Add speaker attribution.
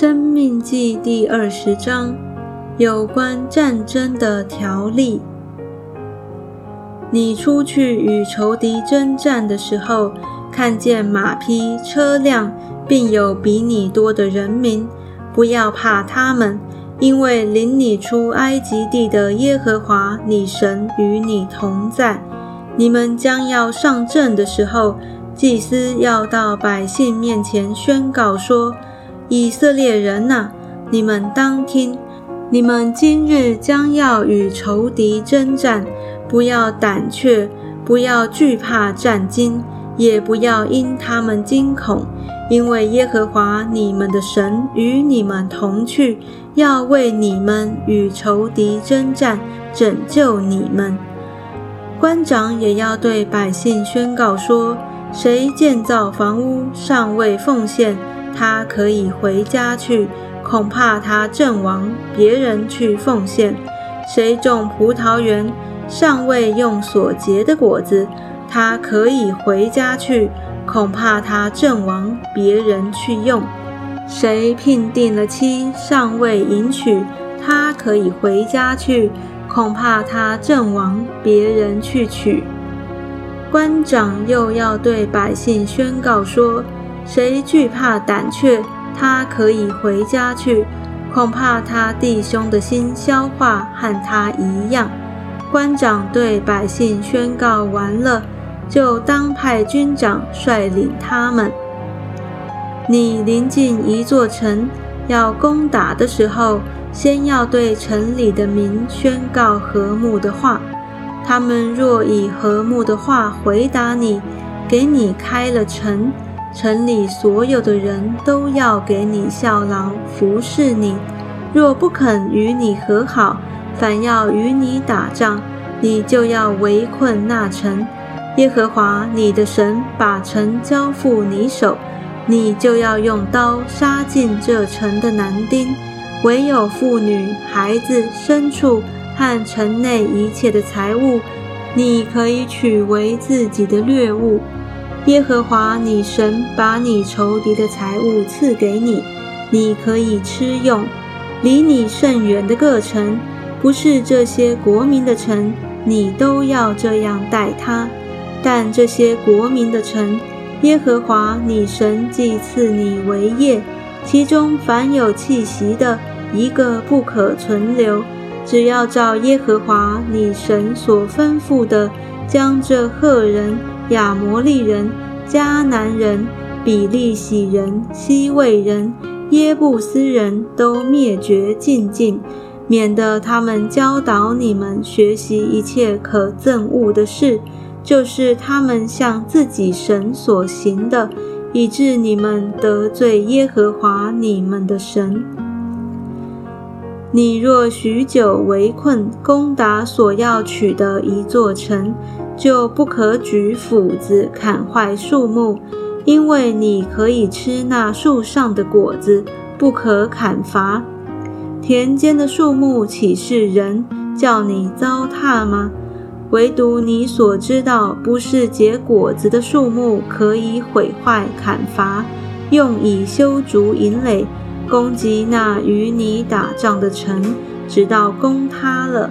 Speaker 1: 生命记第二十章有关战争的条例。你出去与仇敌征战的时候，看见马匹、车辆，并有比你多的人民，不要怕他们，因为领你出埃及地的耶和华你神与你同在。你们将要上阵的时候，祭司要到百姓面前宣告说。以色列人呐，你们当听！你们今日将要与仇敌征战，不要胆怯，不要惧怕战惊，也不要因他们惊恐，因为耶和华你们的神与你们同去，要为你们与仇敌征战，拯救你们。官长也要对百姓宣告说：谁建造房屋尚未奉献？他可以回家去，恐怕他阵亡，别人去奉献。谁种葡萄园尚未用所结的果子，他可以回家去，恐怕他阵亡，别人去用。谁聘定了妻尚未迎娶，他可以回家去，恐怕他阵亡，别人去娶。官长又要对百姓宣告说。谁惧怕胆怯，他可以回家去。恐怕他弟兄的心消化和他一样。官长对百姓宣告完了，就当派军长率领他们。你临近一座城要攻打的时候，先要对城里的民宣告和睦的话。他们若以和睦的话回答你，给你开了城。城里所有的人都要给你效劳，服侍你。若不肯与你和好，反要与你打仗，你就要围困那城。耶和华你的神把城交付你手，你就要用刀杀尽这城的男丁，唯有妇女、孩子、牲畜和城内一切的财物，你可以取为自己的掠物。耶和华你神把你仇敌的财物赐给你，你可以吃用。离你甚远的各城，不是这些国民的城，你都要这样待他。但这些国民的城，耶和华你神既赐你为业，其中凡有气息的，一个不可存留。只要照耶和华你神所吩咐的，将这赫人。亚摩利人、迦南人、比利洗人、西魏人、耶布斯人都灭绝尽尽，免得他们教导你们学习一切可憎恶的事，就是他们向自己神所行的，以致你们得罪耶和华你们的神。你若许久围困攻打所要取的一座城，就不可举斧子砍坏树木，因为你可以吃那树上的果子，不可砍伐。田间的树木岂是人叫你糟蹋吗？唯独你所知道不是结果子的树木，可以毁坏砍伐，用以修筑营垒，攻击那与你打仗的城，直到攻塌了。